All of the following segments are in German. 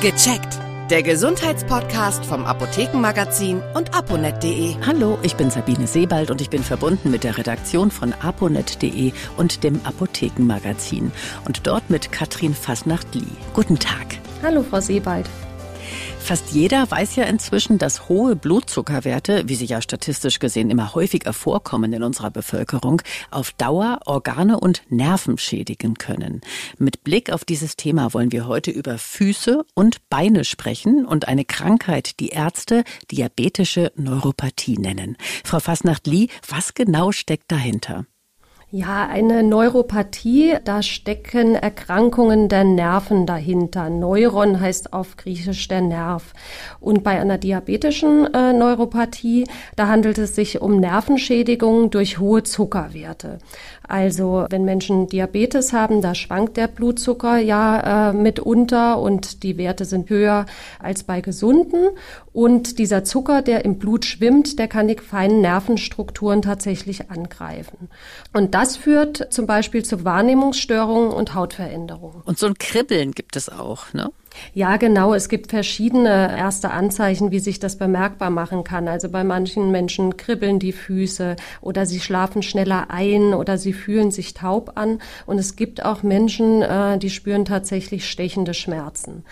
Gecheckt. Der Gesundheitspodcast vom Apothekenmagazin und aponet.de. Hallo, ich bin Sabine Sebald und ich bin verbunden mit der Redaktion von aponet.de und dem Apothekenmagazin und dort mit Katrin Fasnacht-Lie. Guten Tag. Hallo, Frau Sebald. Fast jeder weiß ja inzwischen, dass hohe Blutzuckerwerte, wie sie ja statistisch gesehen immer häufiger vorkommen in unserer Bevölkerung, auf Dauer Organe und Nerven schädigen können. Mit Blick auf dieses Thema wollen wir heute über Füße und Beine sprechen und eine Krankheit, die Ärzte diabetische Neuropathie nennen. Frau Fasnacht-Lie, was genau steckt dahinter? Ja, eine Neuropathie, da stecken Erkrankungen der Nerven dahinter. Neuron heißt auf Griechisch der Nerv. Und bei einer diabetischen äh, Neuropathie, da handelt es sich um Nervenschädigungen durch hohe Zuckerwerte. Also wenn Menschen Diabetes haben, da schwankt der Blutzucker ja äh, mitunter und die Werte sind höher als bei Gesunden. Und dieser Zucker, der im Blut schwimmt, der kann die feinen Nervenstrukturen tatsächlich angreifen. Und das führt zum Beispiel zu Wahrnehmungsstörungen und Hautveränderungen. Und so ein Kribbeln gibt es auch, ne? Ja, genau. Es gibt verschiedene erste Anzeichen, wie sich das bemerkbar machen kann. Also bei manchen Menschen kribbeln die Füße oder sie schlafen schneller ein oder sie fühlen sich taub an. Und es gibt auch Menschen, äh, die spüren tatsächlich stechende Schmerzen.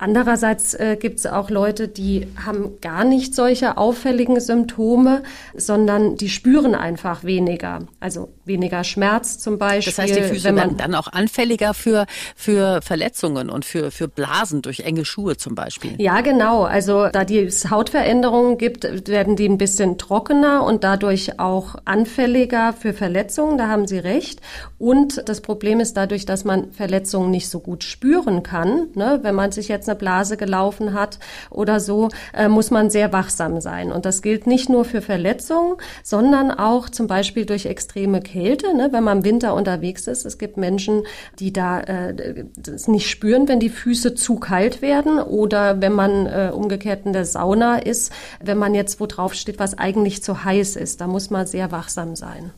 Andererseits äh, gibt es auch Leute, die haben gar nicht solche auffälligen Symptome, sondern die spüren einfach weniger. Also weniger Schmerz zum Beispiel. Das heißt, die Füße werden dann auch anfälliger für, für Verletzungen und für, für Blasen durch enge Schuhe zum Beispiel. Ja, genau. Also da es Hautveränderungen gibt, werden die ein bisschen trockener und dadurch auch anfälliger für Verletzungen. Da haben Sie recht. Und das Problem ist dadurch, dass man Verletzungen nicht so gut spüren kann. Ne? Wenn man sich jetzt eine Blase gelaufen hat oder so, äh, muss man sehr wachsam sein. Und das gilt nicht nur für Verletzungen, sondern auch zum Beispiel durch extreme Kälte, ne, wenn man im Winter unterwegs ist. Es gibt Menschen, die da äh, nicht spüren, wenn die Füße zu kalt werden oder wenn man äh, umgekehrt in der Sauna ist, wenn man jetzt wo drauf steht, was eigentlich zu heiß ist. Da muss man sehr wachsam sein.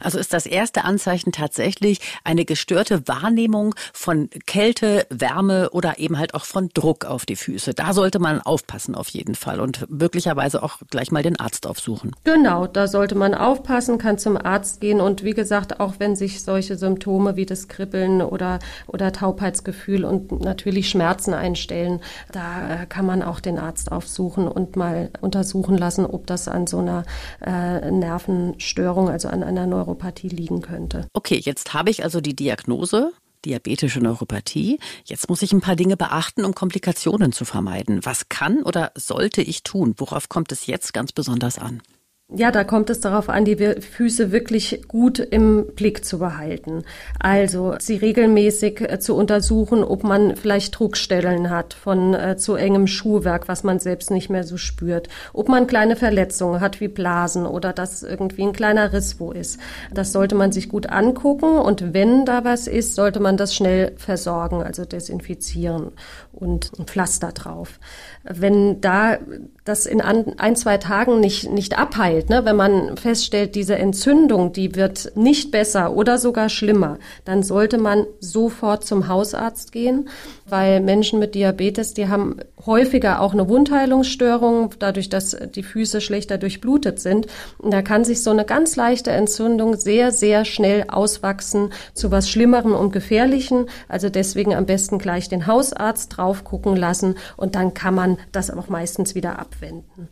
Also ist das erste Anzeichen tatsächlich eine gestörte Wahrnehmung von Kälte, Wärme oder eben halt auch von Druck auf die Füße. Da sollte man aufpassen auf jeden Fall und möglicherweise auch gleich mal den Arzt aufsuchen. Genau, da sollte man aufpassen, kann zum Arzt gehen und wie gesagt, auch wenn sich solche Symptome wie das Kribbeln oder, oder Taubheitsgefühl und natürlich Schmerzen einstellen, da äh, kann man auch den Arzt aufsuchen und mal untersuchen lassen, ob das an so einer äh, Nervenstörung, also an einer Neuropathie liegen könnte. Okay, jetzt habe ich also die Diagnose. Diabetische Neuropathie. Jetzt muss ich ein paar Dinge beachten, um Komplikationen zu vermeiden. Was kann oder sollte ich tun? Worauf kommt es jetzt ganz besonders an? Ja, da kommt es darauf an, die Füße wirklich gut im Blick zu behalten. Also sie regelmäßig äh, zu untersuchen, ob man vielleicht Druckstellen hat von äh, zu engem Schuhwerk, was man selbst nicht mehr so spürt. Ob man kleine Verletzungen hat wie Blasen oder dass irgendwie ein kleiner Riss wo ist. Das sollte man sich gut angucken und wenn da was ist, sollte man das schnell versorgen, also desinfizieren und ein Pflaster drauf. Wenn da das in ein, zwei Tagen nicht, nicht abheilt, ne? wenn man feststellt, diese Entzündung, die wird nicht besser oder sogar schlimmer, dann sollte man sofort zum Hausarzt gehen, weil Menschen mit Diabetes, die haben häufiger auch eine Wundheilungsstörung, dadurch, dass die Füße schlechter durchblutet sind. Und da kann sich so eine ganz leichte Entzündung sehr, sehr schnell auswachsen zu was Schlimmerem und Gefährlichen. Also deswegen am besten gleich den Hausarzt drauf gucken lassen und dann kann man das auch meistens wieder ab abwenden.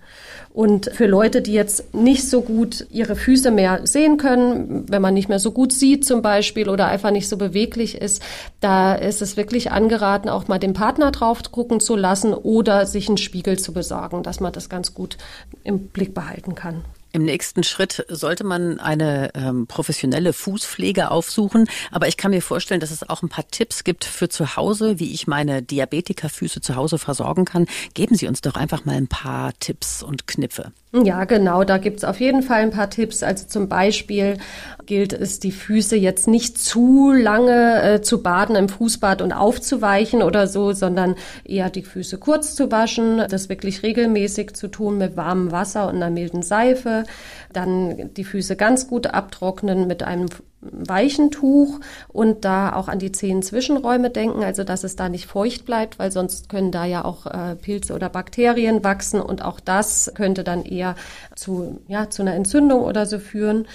Und für Leute, die jetzt nicht so gut ihre Füße mehr sehen können, wenn man nicht mehr so gut sieht zum Beispiel oder einfach nicht so beweglich ist, da ist es wirklich angeraten, auch mal den Partner drauf gucken zu lassen oder sich einen Spiegel zu besorgen, dass man das ganz gut im Blick behalten kann. Im nächsten Schritt sollte man eine ähm, professionelle Fußpflege aufsuchen. Aber ich kann mir vorstellen, dass es auch ein paar Tipps gibt für zu Hause, wie ich meine Diabetikerfüße zu Hause versorgen kann. Geben Sie uns doch einfach mal ein paar Tipps und Kniffe. Ja, genau, da gibt's auf jeden Fall ein paar Tipps. Also zum Beispiel gilt es, die Füße jetzt nicht zu lange äh, zu baden im Fußbad und aufzuweichen oder so, sondern eher die Füße kurz zu waschen, das wirklich regelmäßig zu tun mit warmem Wasser und einer milden Seife. Dann die Füße ganz gut abtrocknen mit einem weichen Tuch und da auch an die Zehenzwischenräume denken, also dass es da nicht feucht bleibt, weil sonst können da ja auch äh, Pilze oder Bakterien wachsen und auch das könnte dann eher zu, ja, zu einer Entzündung oder so führen.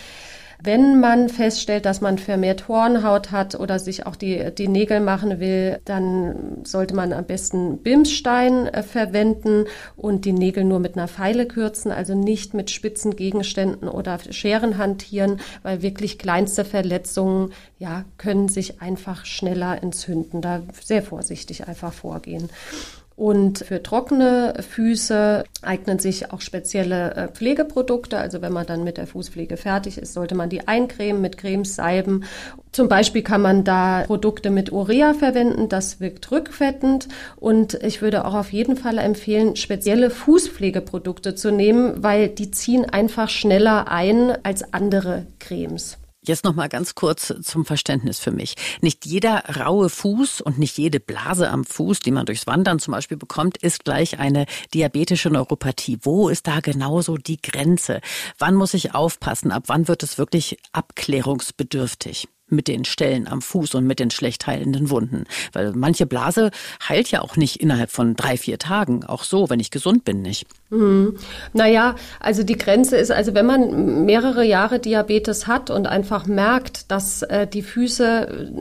Wenn man feststellt, dass man vermehrt Hornhaut hat oder sich auch die, die Nägel machen will, dann sollte man am besten Bimsstein äh, verwenden und die Nägel nur mit einer Feile kürzen, also nicht mit spitzen Gegenständen oder Scheren hantieren, weil wirklich kleinste Verletzungen ja, können sich einfach schneller entzünden. Da sehr vorsichtig einfach vorgehen. Und für trockene Füße eignen sich auch spezielle äh, Pflegeprodukte. Also wenn man dann mit der Fußpflege fertig ist, sollte man die eincremen mit Cremes, Salben. Zum Beispiel kann man da Produkte mit Urea verwenden. Das wirkt rückfettend. Und ich würde auch auf jeden Fall empfehlen, spezielle Fußpflegeprodukte zu nehmen, weil die ziehen einfach schneller ein als andere Cremes. Jetzt noch mal ganz kurz zum Verständnis für mich. Nicht jeder raue Fuß und nicht jede Blase am Fuß, die man durchs Wandern zum Beispiel bekommt, ist gleich eine diabetische Neuropathie. Wo ist da genauso die Grenze? Wann muss ich aufpassen? Ab wann wird es wirklich abklärungsbedürftig? Mit den Stellen am Fuß und mit den schlecht heilenden Wunden. Weil manche Blase heilt ja auch nicht innerhalb von drei, vier Tagen. Auch so, wenn ich gesund bin, nicht. Mhm. Naja, also die Grenze ist, also wenn man mehrere Jahre Diabetes hat und einfach merkt, dass äh, die Füße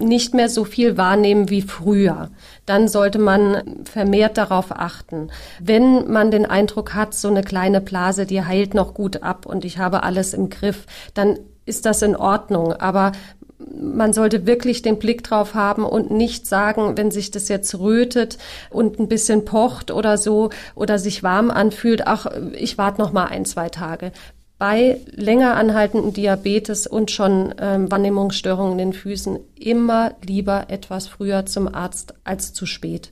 nicht mehr so viel wahrnehmen wie früher, dann sollte man vermehrt darauf achten. Wenn man den Eindruck hat, so eine kleine Blase, die heilt noch gut ab und ich habe alles im Griff, dann ist das in Ordnung. Aber man sollte wirklich den Blick drauf haben und nicht sagen, wenn sich das jetzt rötet und ein bisschen pocht oder so oder sich warm anfühlt, ach, ich warte noch mal ein, zwei Tage. Bei länger anhaltenden Diabetes und schon ähm, Wahrnehmungsstörungen in den Füßen immer lieber etwas früher zum Arzt als zu spät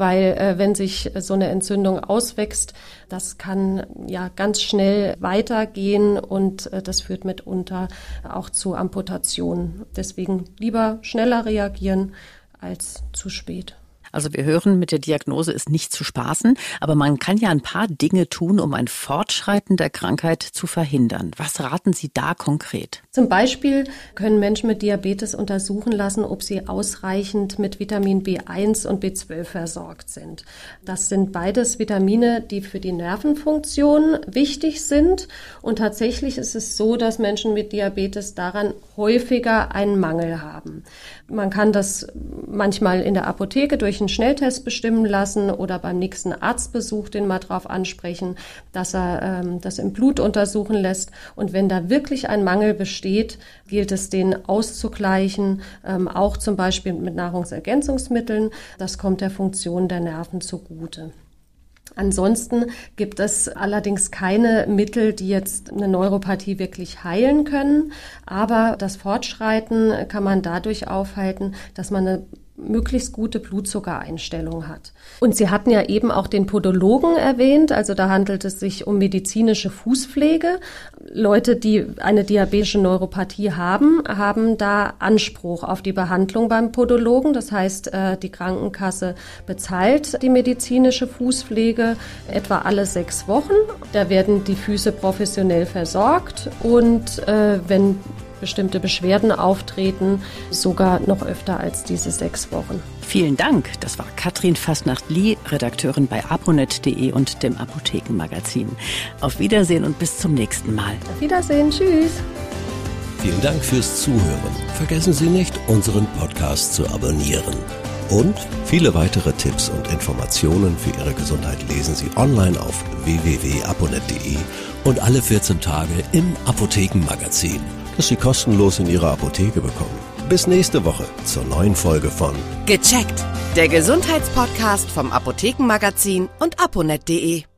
weil äh, wenn sich so eine Entzündung auswächst, das kann ja ganz schnell weitergehen und äh, das führt mitunter auch zu Amputationen. Deswegen lieber schneller reagieren als zu spät. Also wir hören, mit der Diagnose ist nicht zu spaßen, aber man kann ja ein paar Dinge tun, um ein Fortschreiten der Krankheit zu verhindern. Was raten Sie da konkret? Zum Beispiel können Menschen mit Diabetes untersuchen lassen, ob sie ausreichend mit Vitamin B1 und B12 versorgt sind. Das sind beides Vitamine, die für die Nervenfunktion wichtig sind. Und tatsächlich ist es so, dass Menschen mit Diabetes daran häufiger einen Mangel haben. Man kann das manchmal in der Apotheke durch einen Schnelltest bestimmen lassen oder beim nächsten Arztbesuch den mal drauf ansprechen, dass er ähm, das im Blut untersuchen lässt. Und wenn da wirklich ein Mangel besteht, gilt es, den auszugleichen, ähm, auch zum Beispiel mit Nahrungsergänzungsmitteln. Das kommt der Funktion der Nerven zugute. Ansonsten gibt es allerdings keine Mittel, die jetzt eine Neuropathie wirklich heilen können. Aber das Fortschreiten kann man dadurch aufhalten, dass man eine möglichst gute Blutzuckereinstellung hat. Und Sie hatten ja eben auch den Podologen erwähnt, also da handelt es sich um medizinische Fußpflege. Leute, die eine diabetische Neuropathie haben, haben da Anspruch auf die Behandlung beim Podologen. Das heißt, äh, die Krankenkasse bezahlt die medizinische Fußpflege etwa alle sechs Wochen. Da werden die Füße professionell versorgt und äh, wenn bestimmte Beschwerden auftreten, sogar noch öfter als diese sechs Wochen. Vielen Dank. Das war Katrin Fastnacht-Lie, Redakteurin bei aponet.de und dem Apothekenmagazin. Auf Wiedersehen und bis zum nächsten Mal. Auf Wiedersehen. Tschüss. Vielen Dank fürs Zuhören. Vergessen Sie nicht, unseren Podcast zu abonnieren. Und viele weitere Tipps und Informationen für Ihre Gesundheit lesen Sie online auf www.aponet.de und alle 14 Tage im Apothekenmagazin das Sie kostenlos in Ihrer Apotheke bekommen. Bis nächste Woche zur neuen Folge von Gecheckt, der Gesundheitspodcast vom Apothekenmagazin und aponet.de.